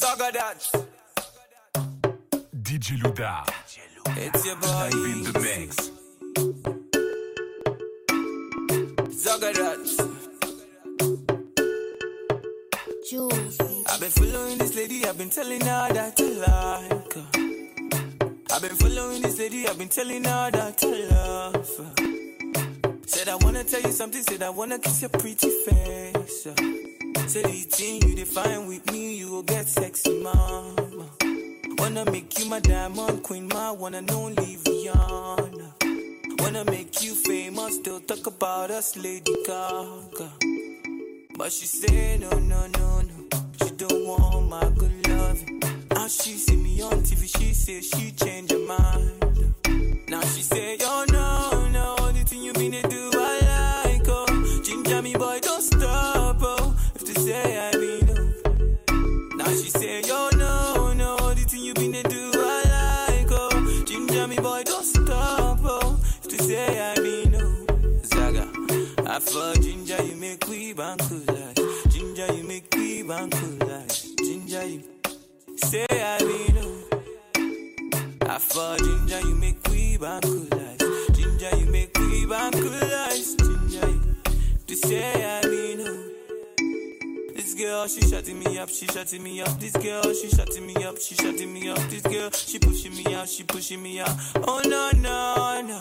Zaga that. DJ Louda. It's your boy. Live in the mix. Zaga that. Jules. I've been following this lady, I've been telling her that I like her. I've been following this lady, I've been telling her that I love her. Said I wanna tell you something, said I wanna kiss your pretty face. Said the thing you define with me, you will get sexy, mama. Wanna make you my diamond queen, my and only Rihanna. Wanna make you famous, still talk about us, Lady Gaga. But she say no, no, no, no. She don't want my good love. Now ah, she see me on TV, she say she change her mind. Now she say, girl, she shutting me up, she shutting me up. This girl, she shutting me up, she shutting me up. This girl, she pushing me out, she pushing me out. Oh no, no, no.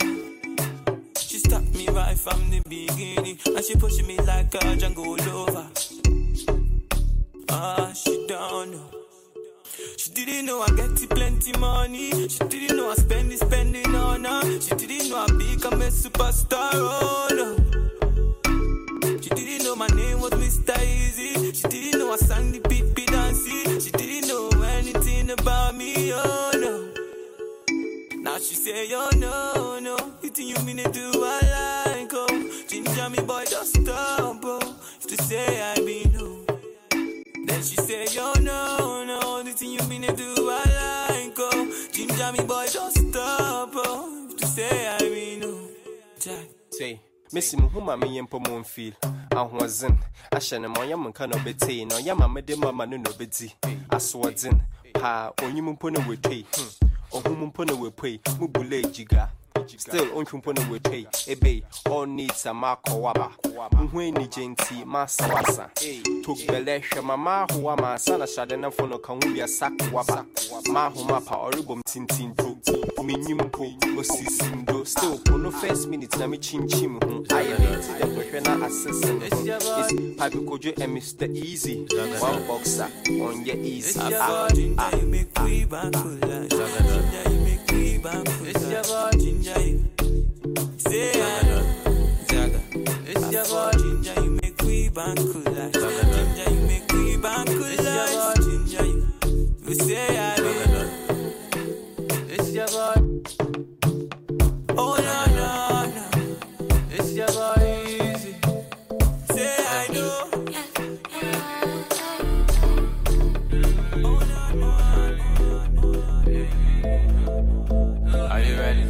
She stopped me right from the beginning, and she pushing me like a jungle lover. Ah, she don't know. She didn't know I get plenty money. She didn't know I spend it, spending on her. She didn't know I become a superstar. Oh no. Know my name was Mr. Eazi. She didn't know I sang the beat beat dancey. She didn't know anything about me. Oh no. Now she say, oh no, no. You think you mean to do I like, oh. Ginger me boy, don't stop, oh. If to say I be no. Then she say, yo, no, no, the thing you mean to do, I like, oh. Ginger me, boy, don't stop, oh. If to say, I Missy Muhuma me and Pomon feel. I wasn't. I shan't know my man can obey, no yama de mama no beti. I swords in. Pa, on you puna with pay. Or whom puna with pay, mubule jiga. Still on chumpona with pay. Ebe, all needs a marko waba. When ni genti, massa wassa. Took belesha, mamma who am my son, a shadena for no can be a sack waba. Ma who mapa or ribum tintin pro. Minimpo, was sindo. Still, for no first minute, na me chin chim. I am the Bushana assassin. It's Pappykojo and Mr. Eazi. One boxer on your easy. It's your Ah, boy, Ginger, you make we back cool make we back Ginger, you make we back Ginger, you you say I know It's your boy. Oh no, no, no. It's your boy, Eazi. Say I know. Oh, Are you ready?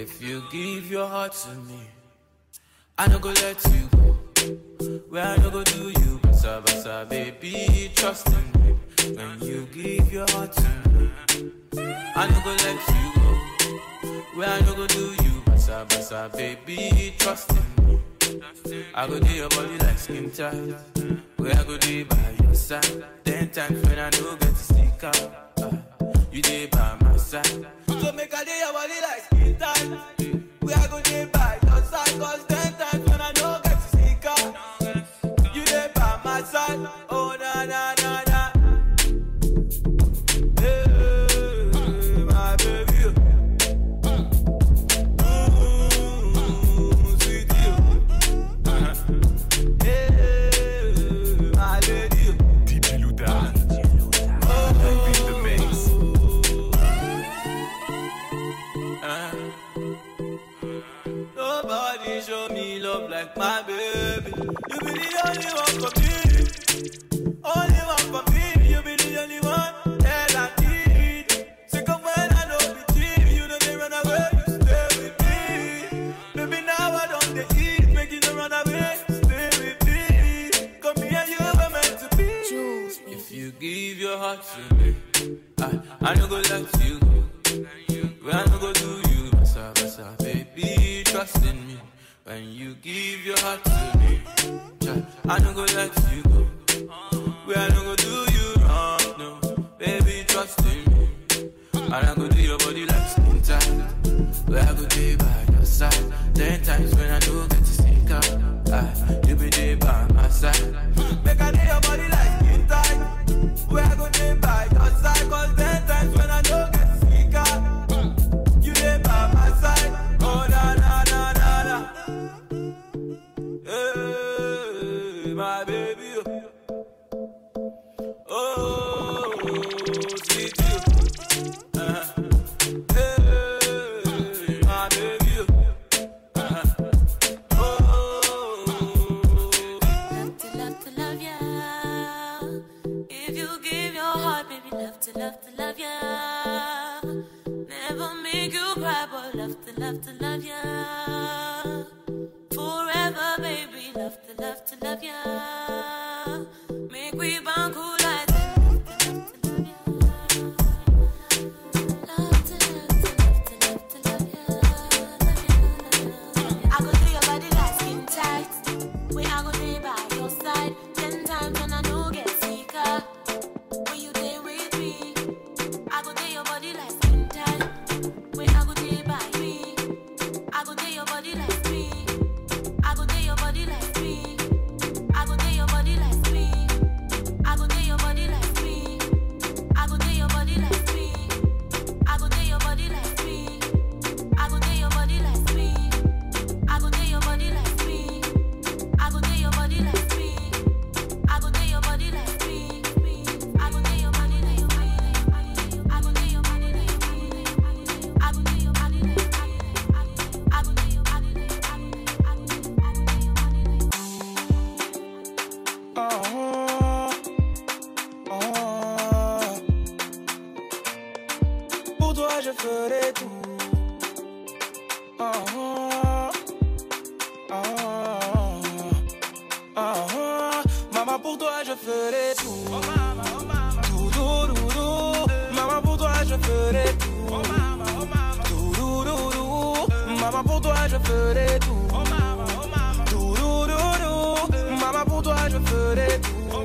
If you give your heart to me, I no go let you go. Where I no go do you, basa basa, baby, trust in me. When you give your heart to me, I no go let you go. Where I no go do you, basa basa, baby, trust in me. I go do your body like skin tight. Where I go do by your side. Ten times when I no get to stick out. ah, you dey by my side. So make I do your body like skin tight. Where I go do by your side. Cause like my baby. You be the only one for me. Boy, Love to love to love you. Maman, pour toi, je ferai tout. Tout. Maman, pour toi, je ferai tout. Pour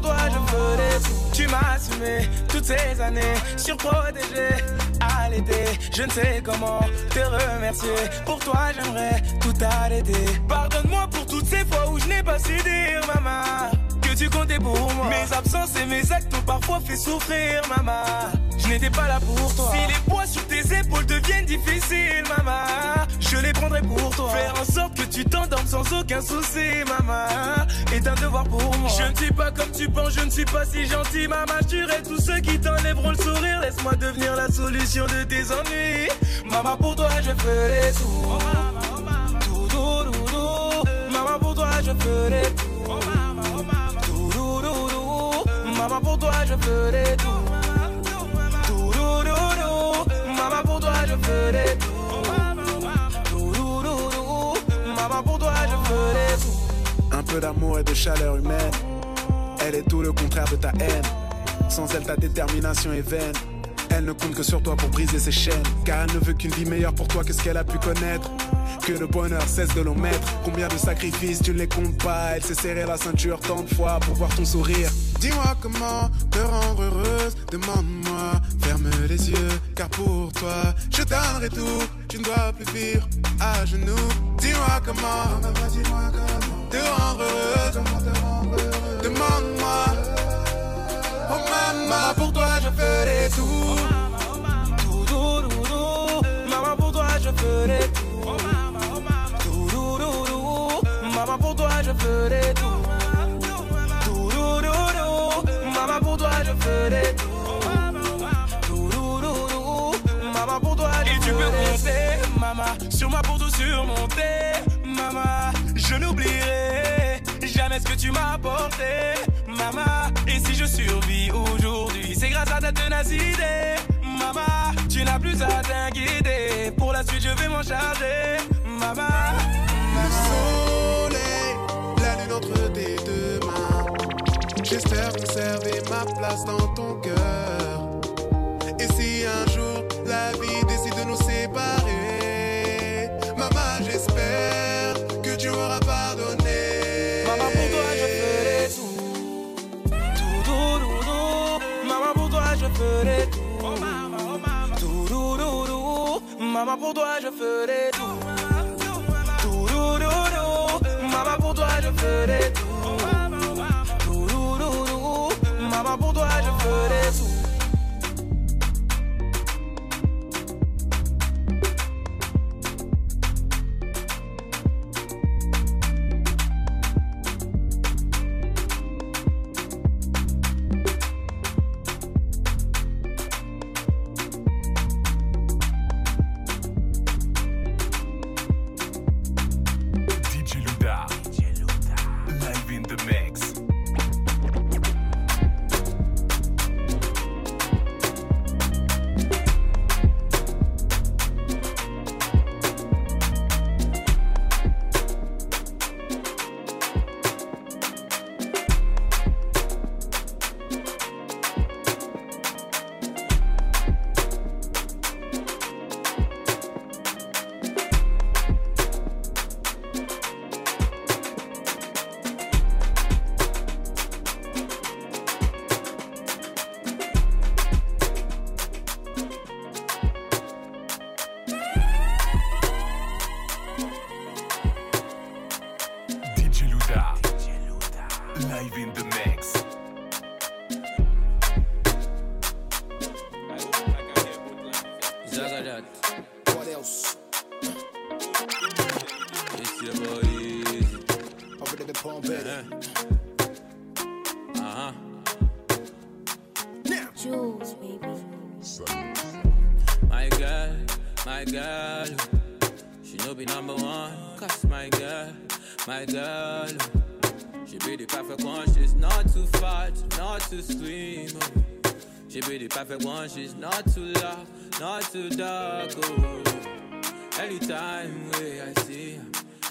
toi, je ferai tout. Tu m'as assumé toutes ces années, surprotégé, allaité. Je ne sais comment te remercier. Pour toi, j'aimerais tout arrêter. Pardonne-moi pour toutes ces fois où je n'ai pas su dire, maman. Que tu comptais pour moi. Mes absences et mes actes ont parfois fait souffrir, maman. Je n'étais pas là pour toi. Si les poids sur tes épaules deviennent difficiles, maman, je les prendrai pour toi. Faire en sorte que tu t'endormes sans aucun souci, maman, est un devoir pour moi. Je ne suis pas comme tu penses, je ne suis pas si gentil, maman. Je tous ceux qui t'enlèveront le sourire. Laisse-moi devenir la solution de tes ennuis. Maman, pour toi, je ferai tout. Tout, tout, tout, tout. Maman, pour toi, je ferai tout. Tout, tout, tout, tout. Maman, pour toi, je ferai tout, pour toi, je ferai tout. Un peu d'amour et de chaleur humaine. Elle est tout le contraire de ta haine. Sans elle, ta détermination est vaine. Elle ne compte que sur toi pour briser ses chaînes. Car elle ne veut qu'une vie meilleure pour toi que ce qu'elle a pu connaître. Que le bonheur cesse de l'omettre. Combien de sacrifices tu ne les comptes pas. Elle s'est serré la ceinture tant de fois pour voir ton sourire. Dis-moi comment te rendre heureuse. Demande-moi, ferme les yeux. Car pour toi, je donnerai tout. Tu ne dois plus vivre à genoux. Dis-moi comment te rendre heureuse. Demande-moi. Oh maman, pour toi je ferai. Tout, ferai tout. Tout, tout, tout, tout. Maman, pour toi, je ferai tout. Tout, tout. Maman, pour toi, je Et tu peux compter, maman, sur moi pour tout surmonter. Maman, je n'oublierai jamais ce que tu m'as apporté. Maman, et si je survis aujourd'hui, c'est grâce à ta ténacité. Maman, tu n'as plus à t'inquiéter. Pour la suite, je vais m'en charger. Maman, Deux mains. ma place dans ton cœur. Et si un jour la vie décide de nous séparer, maman, j'espère que tu auras pardonné. Maman, pour toi, je ferai tout. Tout, tout, tout, tout. Maman, pour toi, je ferai tout. Tout, tout, tout, tout. Maman, pour toi, je ferai tout. Tout, tout, tout, tout. Maman, pour toi, je ferai. Tout, Be the perfect one. She's not too fat, not too slim. oh. She be the perfect one. She's not too loud, not too dark. Oh. Anytime way I see her,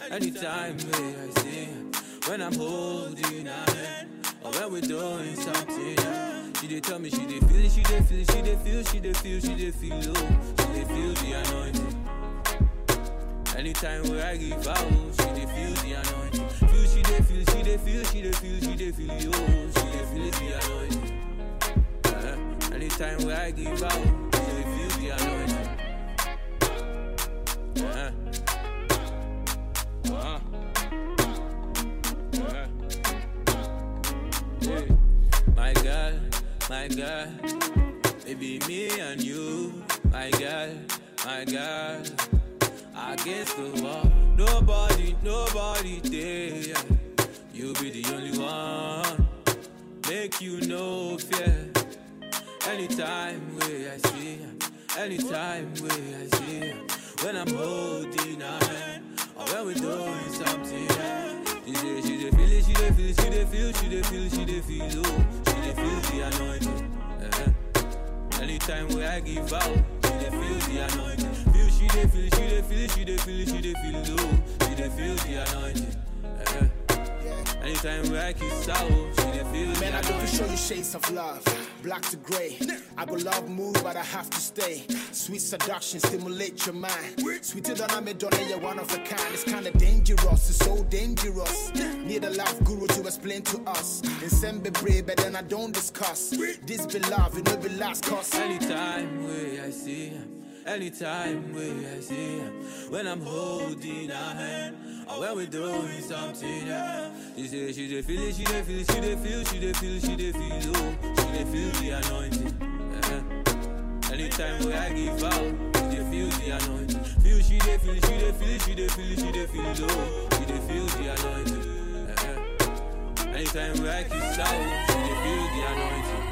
anytime way I see her, when I'm holding her hand, or when we're doing something, yeah. she dey tell me she dey feel it, she dey feel it, she dey feel, she dey feel, she dey feel, oh, she dey feel the anointing. Anytime where I give out, she dey feel the anointing. She dey feel, she dey feel, she dey feel, feel, oh, she dey feel the anointing. Uh, anytime where I give out, she dey feel the anointing. Uh, uh, uh. Yeah. My girl, my girl, baby, me and you, my girl, my girl, against the wall. Nobody, nobody there. You be the only one. Make you no fear. Anytime where I see her, anytime where I see her, when I'm holding her or when we're doing something. She say she dey feel it, she dey feel, it, she dey feel, she dey feel, she dey feel, oh, she dey feel the anointing. Uh-huh. Anytime where I give out, she dey feel the anointing. Feel, she dey feel, she dey feel, she dey feel, she dey feel, oh, she dey feel the anointing. Anytime where I kiss out, she dey feel Man, I go to show you shades of love, black to gray. I go love move, but I have to stay. Sweet seduction, stimulate your mind. Sweeter than a Madonna, you're one of a kind. It's kinda dangerous, it's so dangerous. Need a love guru to explain to us. And send be brave, but then I don't discuss. This be love, it no be last cause. Anytime where I see anytime where I see him, when I'm holding her hand, or when we're doing something, yeah. She say she dey feel it, she dey feel, it, she dey feel, she dey feel, she dey feel, oh, she dey feel the anointing. uh Anytime where I give out, she dey feel the anointing. Feel she dey feel, she dey feel, she dey feel, she dey feel, oh, she dey feel the anointing. uh Anytime where I kiss out, she dey feel the anointing.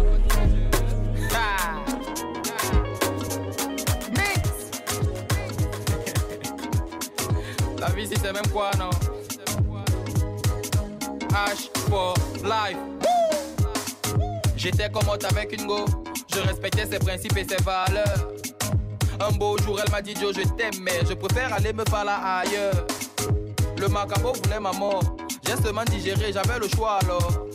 c'est même quoi, non? H for life. J'étais comme autre avec une go. Je respectais ses principes et ses valeurs. Un beau jour, elle m'a dit Joe, je t'aime, mais je préfère aller me parler ailleurs. Le macabre voulait ma mort. J'ai seulement digéré, j'avais le choix alors.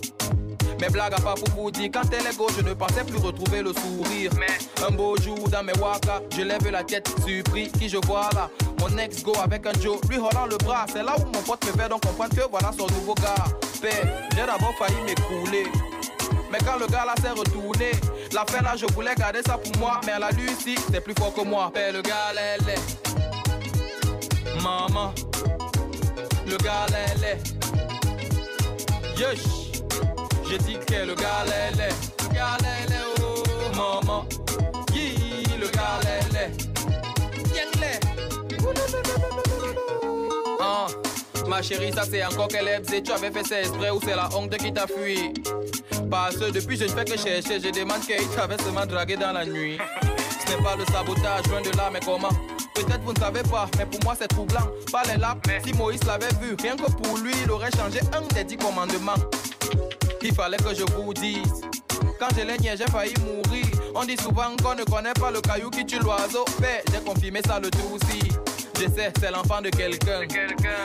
Mes blagues à pas pour vous dire, quand elle est gauche, je ne pensais plus retrouver le sourire. Mais un beau jour dans mes waka, je lève la tête, surpris, qui je vois là? Mon ex go avec un Joe, lui holant le bras. C'est là où mon pote me fait donc comprendre que voilà son nouveau gars. Père, j'ai d'abord failli m'écrouler. Mais quand le gars là s'est retourné, la fin là, je voulais garder ça pour moi. Mais elle a lu ici, c'est plus fort que moi. Père, le gars là, elle est. Maman, le gars là, elle est. Yesh, j'ai dit que le gars là, elle est. Le gars là, elle. Oh, maman, Yi, le gars là, elle est. Yang l'est. Ah, ma chérie, ça c'est encore est bzée. Tu avais fait ça exprès ou c'est la honte qui t'a fui? Parce que depuis je ne fais que chercher, je demande qu'il t'avait seulement dragué dans la nuit. Ce n'est pas le sabotage, loin de là, mais comment? Peut-être vous ne savez pas, mais pour moi c'est troublant. Pas les lapes, si Moïse l'avait vu, rien que pour lui, il aurait changé un des dix commandements. Il fallait que je vous dise. Quand je l'ai nié, j'ai failli mourir. On dit souvent qu'on ne connaît pas le caillou qui tue l'oiseau. Mais j'ai confirmé ça le tout aussi. Je sais, c'est l'enfant de quelqu'un.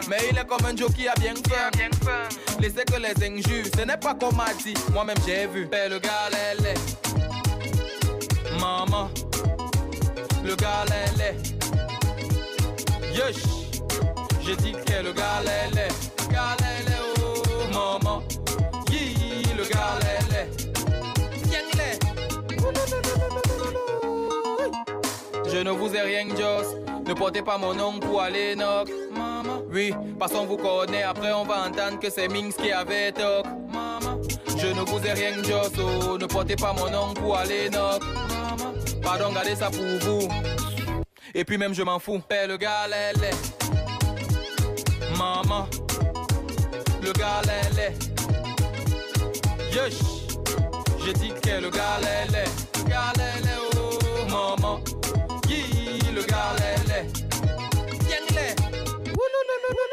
Mais il est comme un Joe qui a bien faim. Laissez que les injures, ce n'est pas comme a dit. Moi-même j'ai vu. Père, le gars, elle est. Maman, le gars, elle est. Yesh, j'ai dit que le gars, elle est. Le gars, elle est. Oh, maman, Yi, le gars, elle est. Je ne vous ai rien, Joss. Ne portez pas mon nom pour aller knock. Maman. Oui, parce qu'on vous connaît. Après, on va entendre que c'est Minx qui avait toc. Maman. Je ne vous ai rien, Joss. Oh, ne portez pas mon nom pour aller knock. Maman. Pardon, gardez ça pour vous. Et puis même, je m'en fous. Père, le gars. Maman. Le gars, elle est. Yesh. J'ai dit que le est. Le gars, elle est. Oh, maman. Yi, le gars, Oh,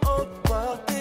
soir, tu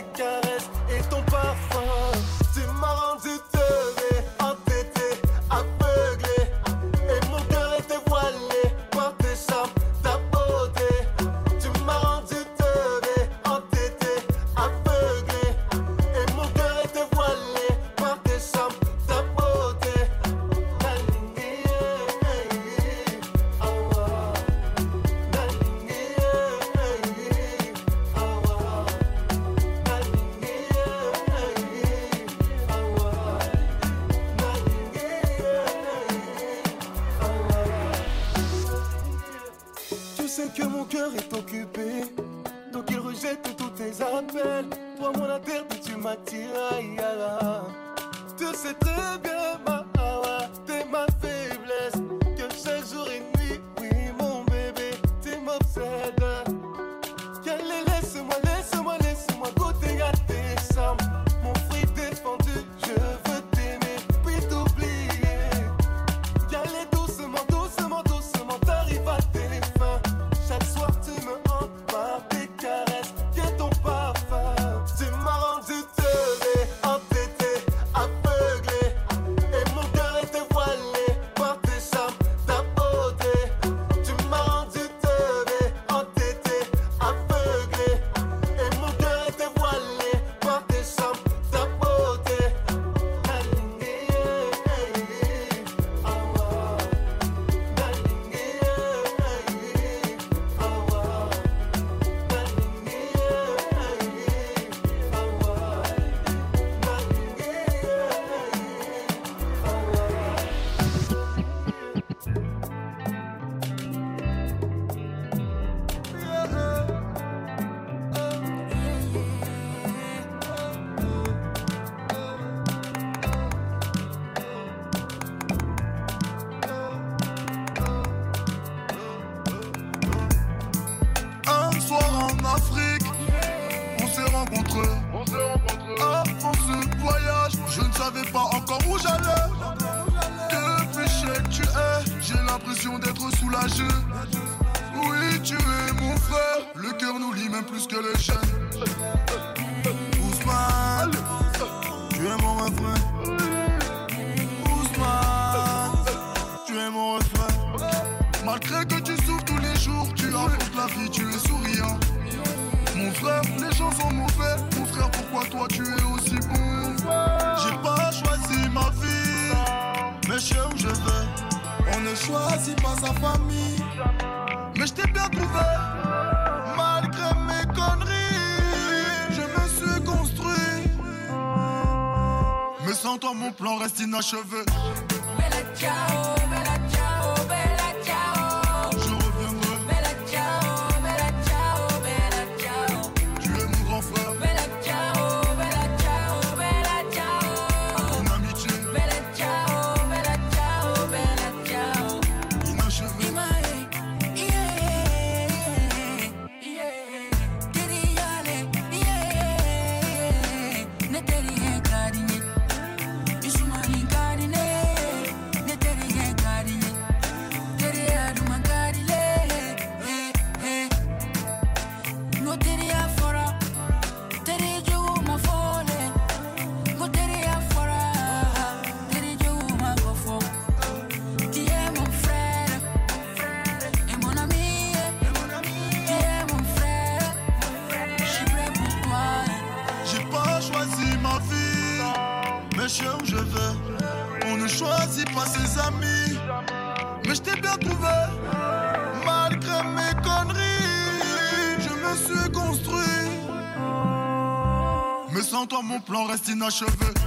plan reste inachevé. Mais le mon plan reste inachevé.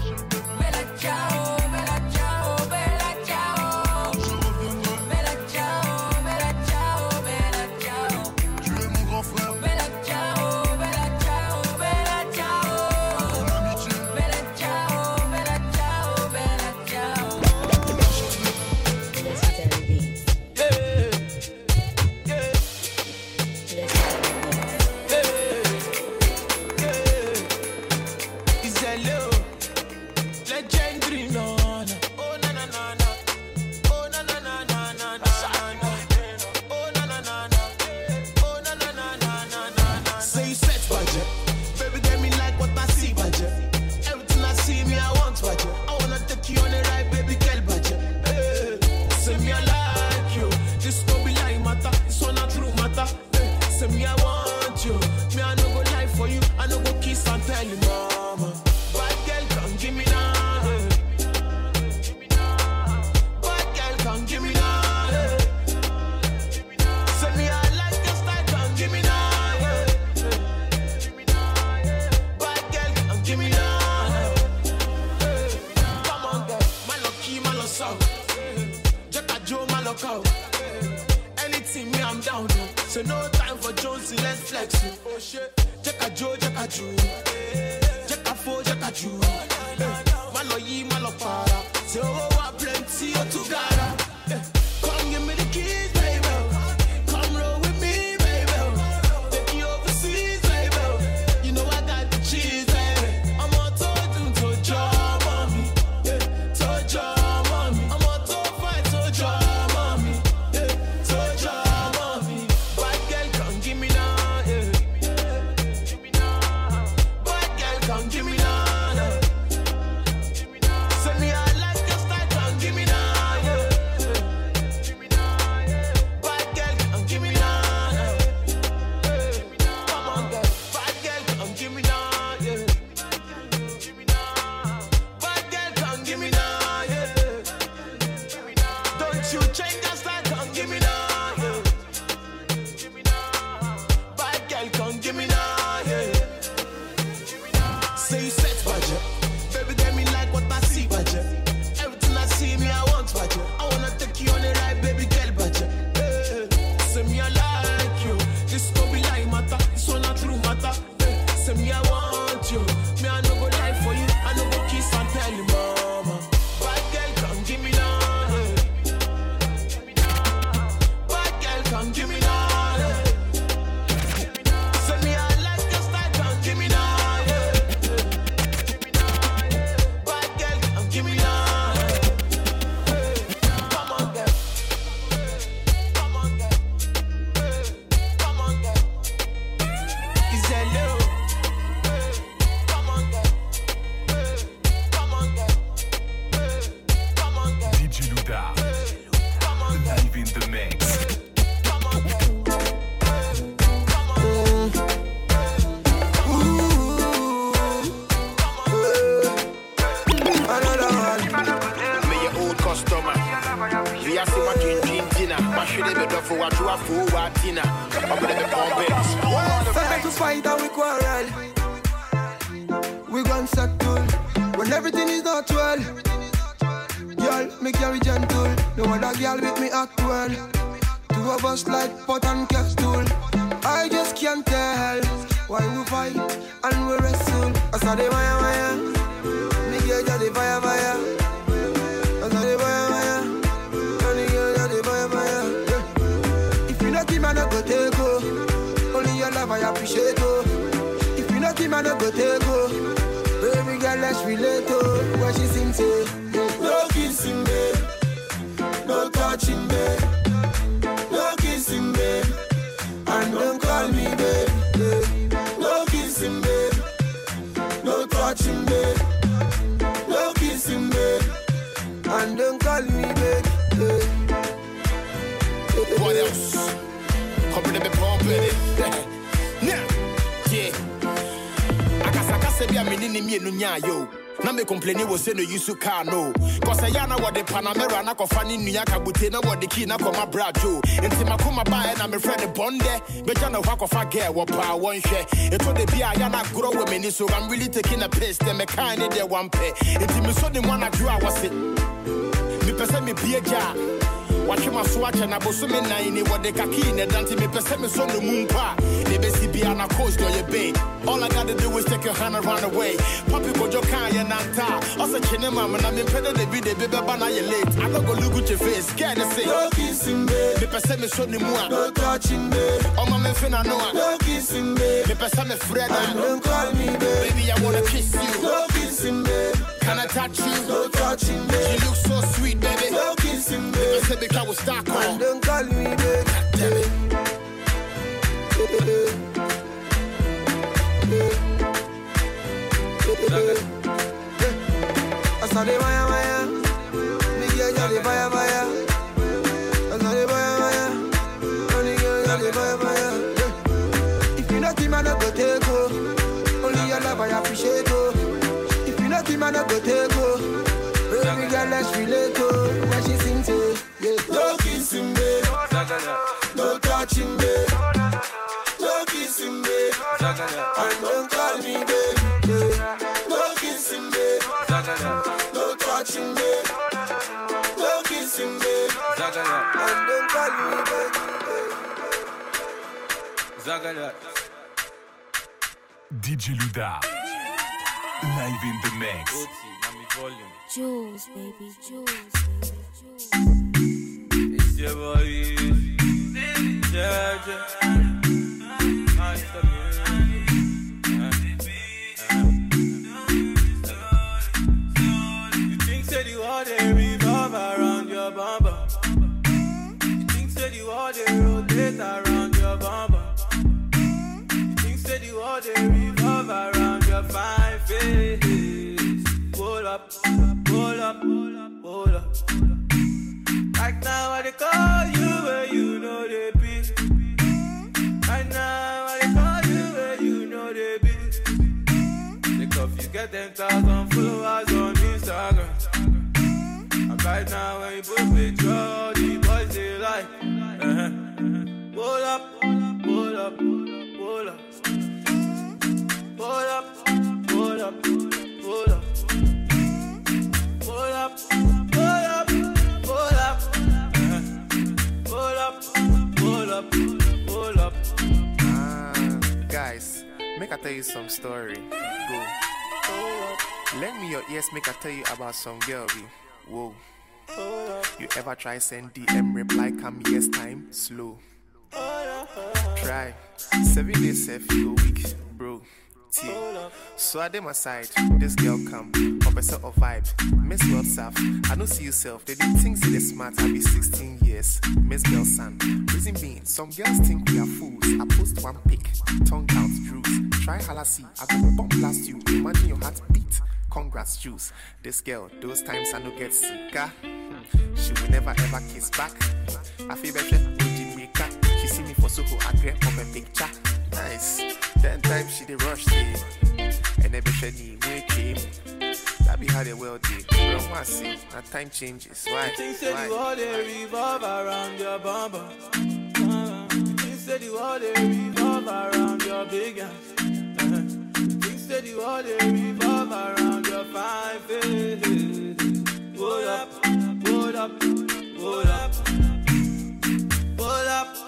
Bɛfo wadwo afo watina ɔbɛde bɛpɔmpe Start to fight and we quarrel. We gon' settle when everything is not well. Girl, me carry gentle. No other girl with me act well. Two of us like pot and kettle. I just can't tell why we fight and we wrestle. I saw the fire, fire. Me just the fire, fire. I not go take oh. Baby girl, let's relate oh. What she sing say? No kissing, babe. No touching, babe. No kissing, babe. And don't call me babe. No kissing, babe. No touching, babe. No kissing, babe. And don't call me babe. What else? Ɔbɛde bɛpɔmpe Now, bi a mene ne mmienu nyaayɛ na me complaini wɔ sɛ no yusu car no kɔsɛ yɛ na wɔde panamera na kɔfa ne nnua kabute na wɔde kii na kɔma bradwo enti makoma baɛ na mefrɛ ne bɔndɛ bɛgya ne hɔ akɔfa gɛ wɔ paa wɔnhwɛ ɛtɔ da bi a yɛ na agorɔ wɔ m'ani so I'm really taking a piss. Dɛ mekaa ne deɛ wampɛ enti mesɔ ne mu anadwo a wɔse mepɛ sɛ mebie gya a watwe maso akyɛ na bosome nan ni wɔde kakii ne da nti mepɛ sɛ mesɔ no mu mpo a ne bɛsi bia na coast ɔyɛ babe all I gotta do is take your hand and run away. Pappykojo kaa yɛ nanta ɔsɛ kyene ma me na mempɛ dɛ de bi de bi bɛba na yɛ late? I don't go look at your face girl ne say No kissing, babe. mepɛ sɛ mesɔ ne mu a No touching, babe. ɔma memfe na no a No kissing, babe. mepɛ sɛ mefrɛ And da don't call me baby I wanna kiss you. No kissing, babe. Can I touch you No touching, you look so sweet baby No kissing, mepɛ babe. sɛ bɛka wo star And call don't call me babe. damn it I saw the fire, take oh. Baby girl, let's relate oh. When she sing say, eh, yeah. No kissing, babe. No touching, babe. No kissing, babe. And don't call me babe. No kissing, babe. No touching, babe. No kissing, babe. And don't call me babe. DJ Louda. Live in the mix. Jules, baby, Jules, baby, Jules. It's your boy, yeah, yeah. Master You think say the world they revolve around your bumper? You think say the world they rotate around your bumper? You think say the world they revolve around your fine face? Hold up, hold up, hold up. Right now I call you where you know they be. Right now I call you where you know they be. Because you get ten thousand followers on Instagram. And right now when you put picture, all the boys they like. Uh-huh. Hold up, hold up, hold make I tell you some story. Go. Lend me your ears, make I tell you about some girl. Whoa. You ever try send DM reply come yes time slow. Try seven days you go week, bro. T. So I did my side. this girl come, sort of vibe. Miss WhatsApp, I don't see yourself. They did things say they smart, I be 16 years. Miss son. Reason being, some girls think we are fools. I post one pic, tongue out, drugs. Try halassi, I go bomb blast you. Imagine your heart beat. Congrats, juice. This girl, those times I no get. Hmm. She will never ever kiss back. I feel better with Jamaica. She see me for Soho, I grab up a picture. Nice. Ten times she dey rush me. And every shady we came. That be how the world did. Bro, what see? Now time changes. Why? Things say Why? the world they revolve around your bumper. Things say the world they revolve around your big ass. Things say the world they revolve around your fine face. Hold up, hold up, hold up. Hold up,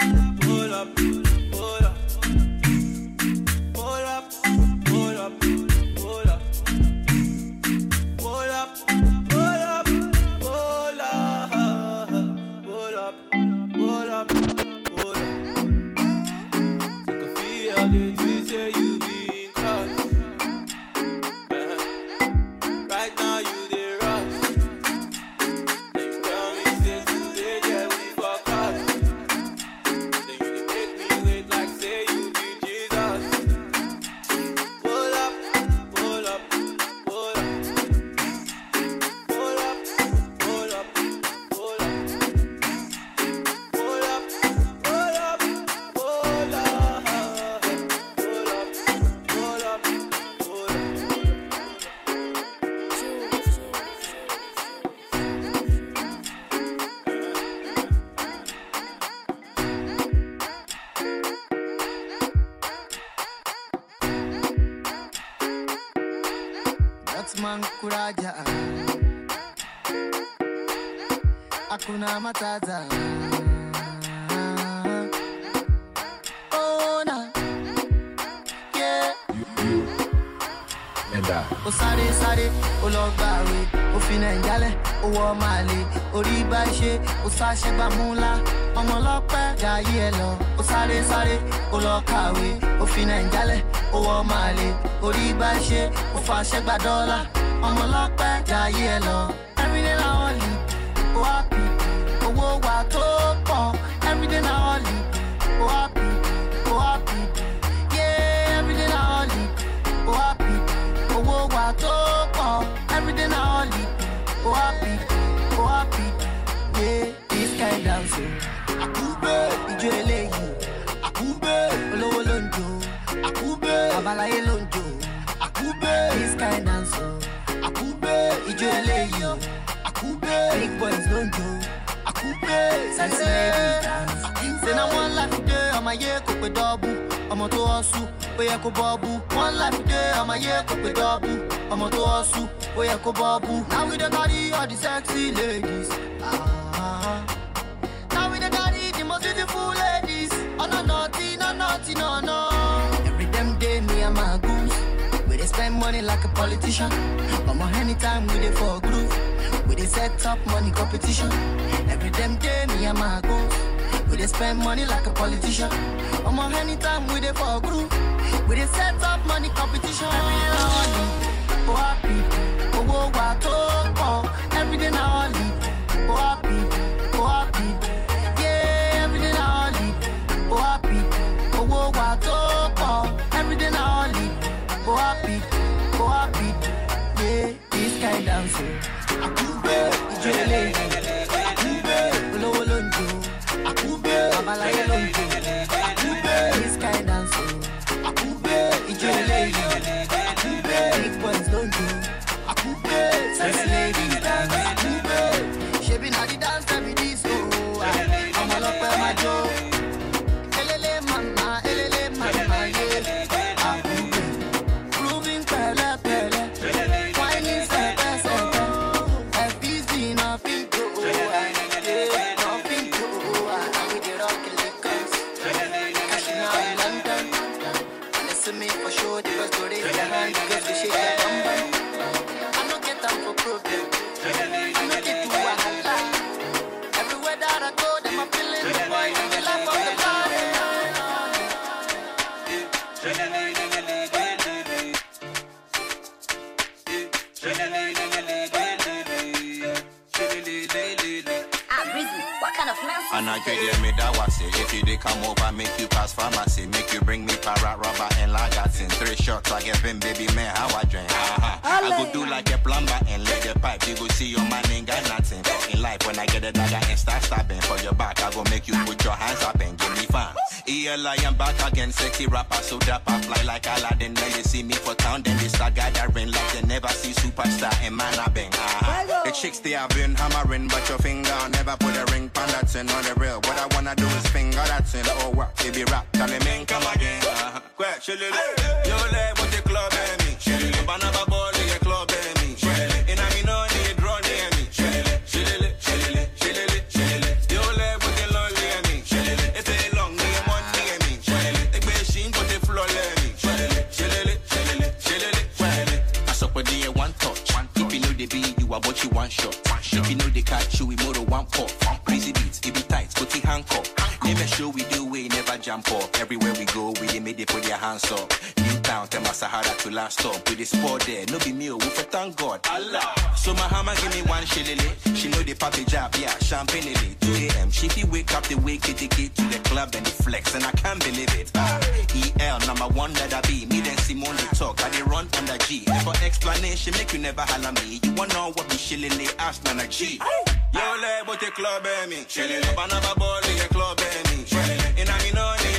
Kuraja Hakuna matata Ona. Yeah. Ó sáré sáré ó lọ gbàwé ó fi nàìjálẹ̀ ó wọ màlẹ̀ orí bá ṣe ó sáṣẹ gbàmúlá ọmọ ọlọ́pẹ́ jayé ẹ lọ ó sáré sáré ó lọ kàwé ó fi nàìjálẹ̀ ó wọ màlẹ̀ orí bá ṣe ó fàṣẹ gbà dọ́là ọmọ ọlọ́pẹ́ jayé ẹ lọ. Dance. ṣe na one life dey ọmọ ayé kò pé dọ́ọ̀bù ọmọ tó ọ̀ṣù ó yẹ kó bọ́ọ̀bù one life dey ọmọ ayé kò pé dọ́ọ̀bù ọmọ tó ọ̀ṣù ó yẹ kó bọ́ọ̀bù. now we dey carry all the sexy ladies. Ah. Now we dey carry the most beautiful ladies. Oh no naughty, no naughty, no no. Every damn day me and my goons. We dey spend money like a politician. Omo anytime we dey for groove. We dey set up money competition. Every damn day me and my goons. We dey spend money like a politician. I'm on anytime we dey for groove. We dey set up money competition. Every only, oh Listen me for sure, the story behind the And I me that was it. If you did come over, make you pass pharmacy, make you bring me para rubber and lagatin. Three shots, I get been baby man, how I drink. Uh-huh. I go do like a plumber and lay the pipe. You go see your man ain't got nothing. In life, when I get a dagger and start stabbing for your back, I go make you put your hands up and give me fun. ELI, I'm back again, sexy rapper, so dapper, fly like Aladdin. Now you see me for town, then they start gathering like they never see superstar and man I bang. Ah, ah. The chicks they have been hammering, but your finger never put a ring on that in on the real. What I wanna do is finger that in. Oh, what? Baby rap, tell me, man, come again. Ah, Quack, chill it, the club and me. Chill it, one shot. If you know they catch you, we more than one pop. jump up. Everywhere we go, we they made it put their hands up. New town, tell my Sahara to last stop. With this sport there, no be meal, oh, we for thank God. Allah. So Mahama give me one shilling. She know the papi job, yeah, champagne. 2 a.m. She feel wake up the way kitty get to the club and the flex, and I can't believe it. Ah, uh, EL number one let letter be. Me then Simone they talk, I they run under G. And for explanation, make you never holler me. You wanna know what be shilling, ask Nana G. Yo, le, but the club, eh, me. Shilling, banana ball, the club, eh, me and I ain't on it.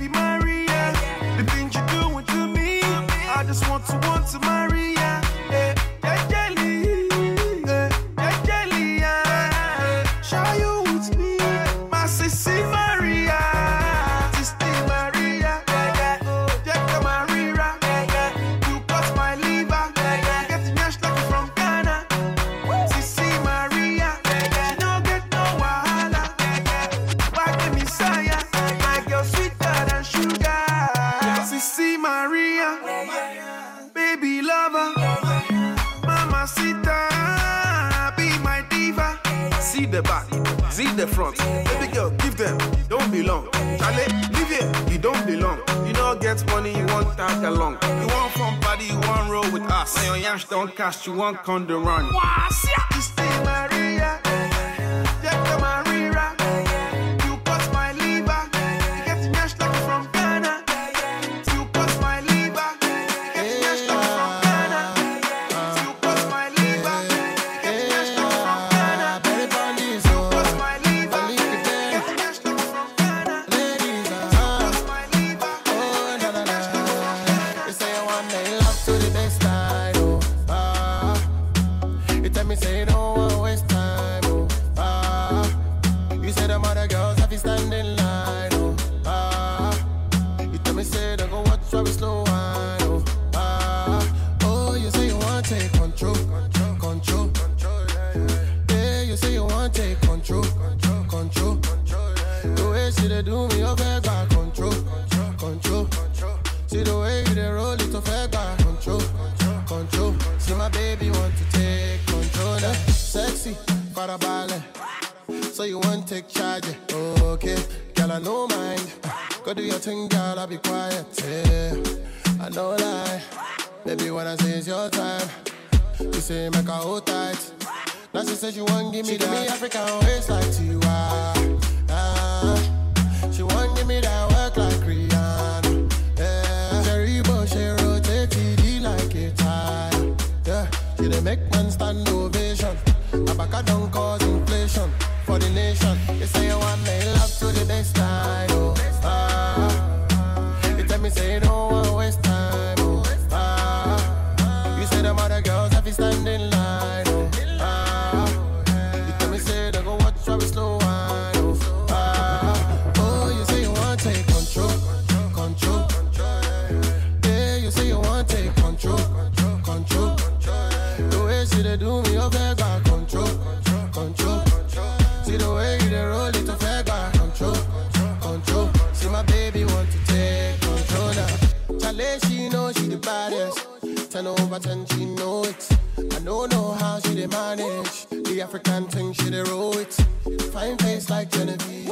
be married. flash you want condom. your girl, I'll be quiet. Yeah, I know lie. Baby, when I say it's your time, you say make her hold tight. Now she says she won't give me she that. Give me African waist like you. Ah, ah, she won't give me that work like Rihanna. Yeah, Jerry Bush, she rotate TD like a tie. Yeah, she dey make man stand ovation. Abaka don't cause inflation for the nation. It's over ten, she know it. I don't know how she dey manage. The African thing, she dey roll it. Fine face like Genevieve.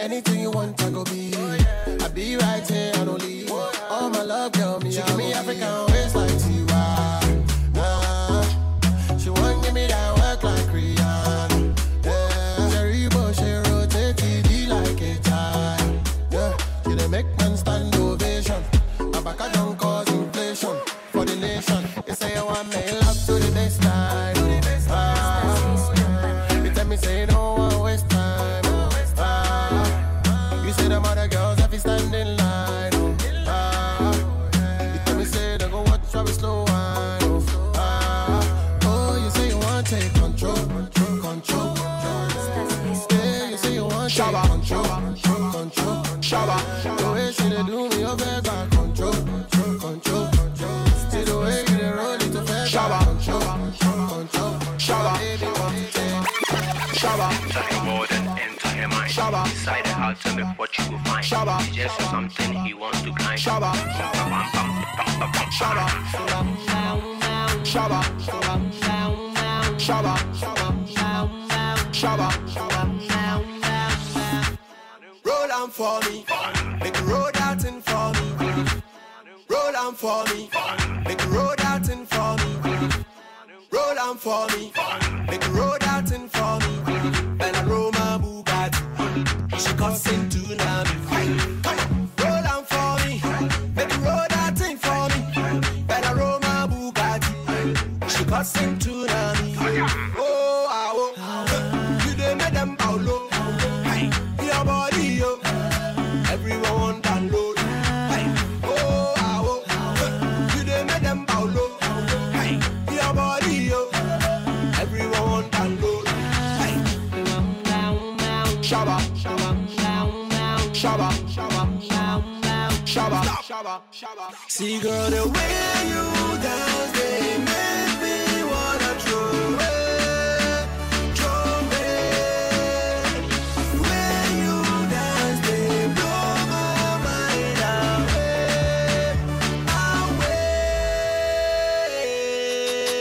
Anything you want, I go be. I be right here, I don't leave. All my love, girl, me, she give me African waist like Tiwa. Nah, she won't give me that. one. problem is what you will find. It's just something he wants to climb. Shabba. Shabba. Shabba. Shabba. Shabba. Shabba. Roll on for me. Make a road out in for me. Roll on for me. Make a road out in for me. Roll on for me. Make a road out in for me cussing to now. Roll on for me, baby, roll that thing for me. Better roll my Bugatti. She cussing to See, girl, the way you dance, they make me wanna throw it, throw it. You dance, they blow my mind away,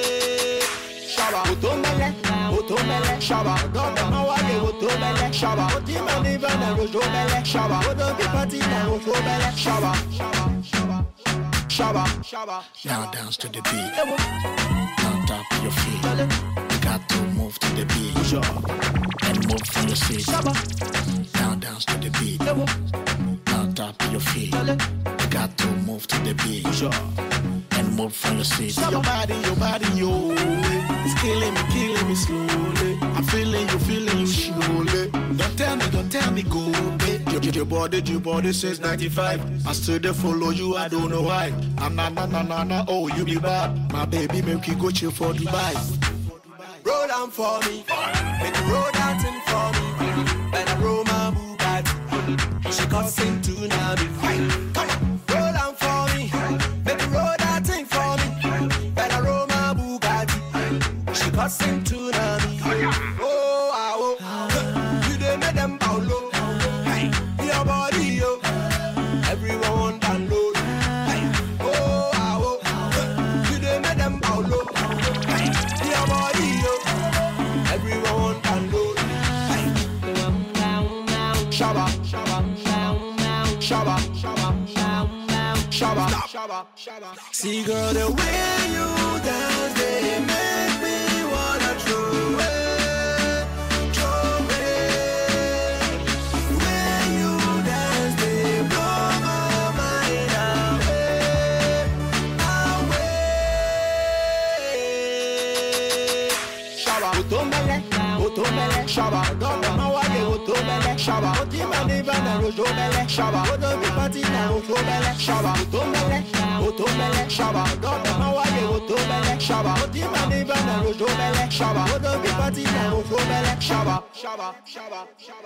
away. Shabba, Otomele, otomele, shaba. Máa wáyé otomele, shaba. Oti máa ní bẹ́ẹ̀ rojo bẹ́lẹ̀, shaba. Bí pati náà rojo bẹ́lẹ̀, shaba. Shabba, Shabba. Now dance to the beat. Now tap your feet. You got to move to the beat. And move from your seat. Now dance to the beat. Now tap your feet. You got to move to the beat. And move from your seat. Your body, your body, yo. It's killing me, killing me slowly. I'm feeling babe. Your, body, your body says 95. I still there follow you, I don't know why. Ah, na, na, na, na, na, oh, you be bad. My baby, make you go chill for Dubai. Roll down for me, make you roll thing for me. Better roll my Bugatti, she cussing tsunami. Come See, girl, the way you máa ní rojo bẹ́lẹ̀, shaba. Odò bí pati náà rojo bẹ́lẹ̀, shaba. Otomele, otomele, shaba. Dọ́gba máa wáyé otomele, shaba. Oti máa ní bẹ́ẹ̀ rojo bẹ́lẹ̀, shaba. Odò bí pati náà rojo bẹ́lẹ̀, shaba. Shabba, Shabba, Shabba.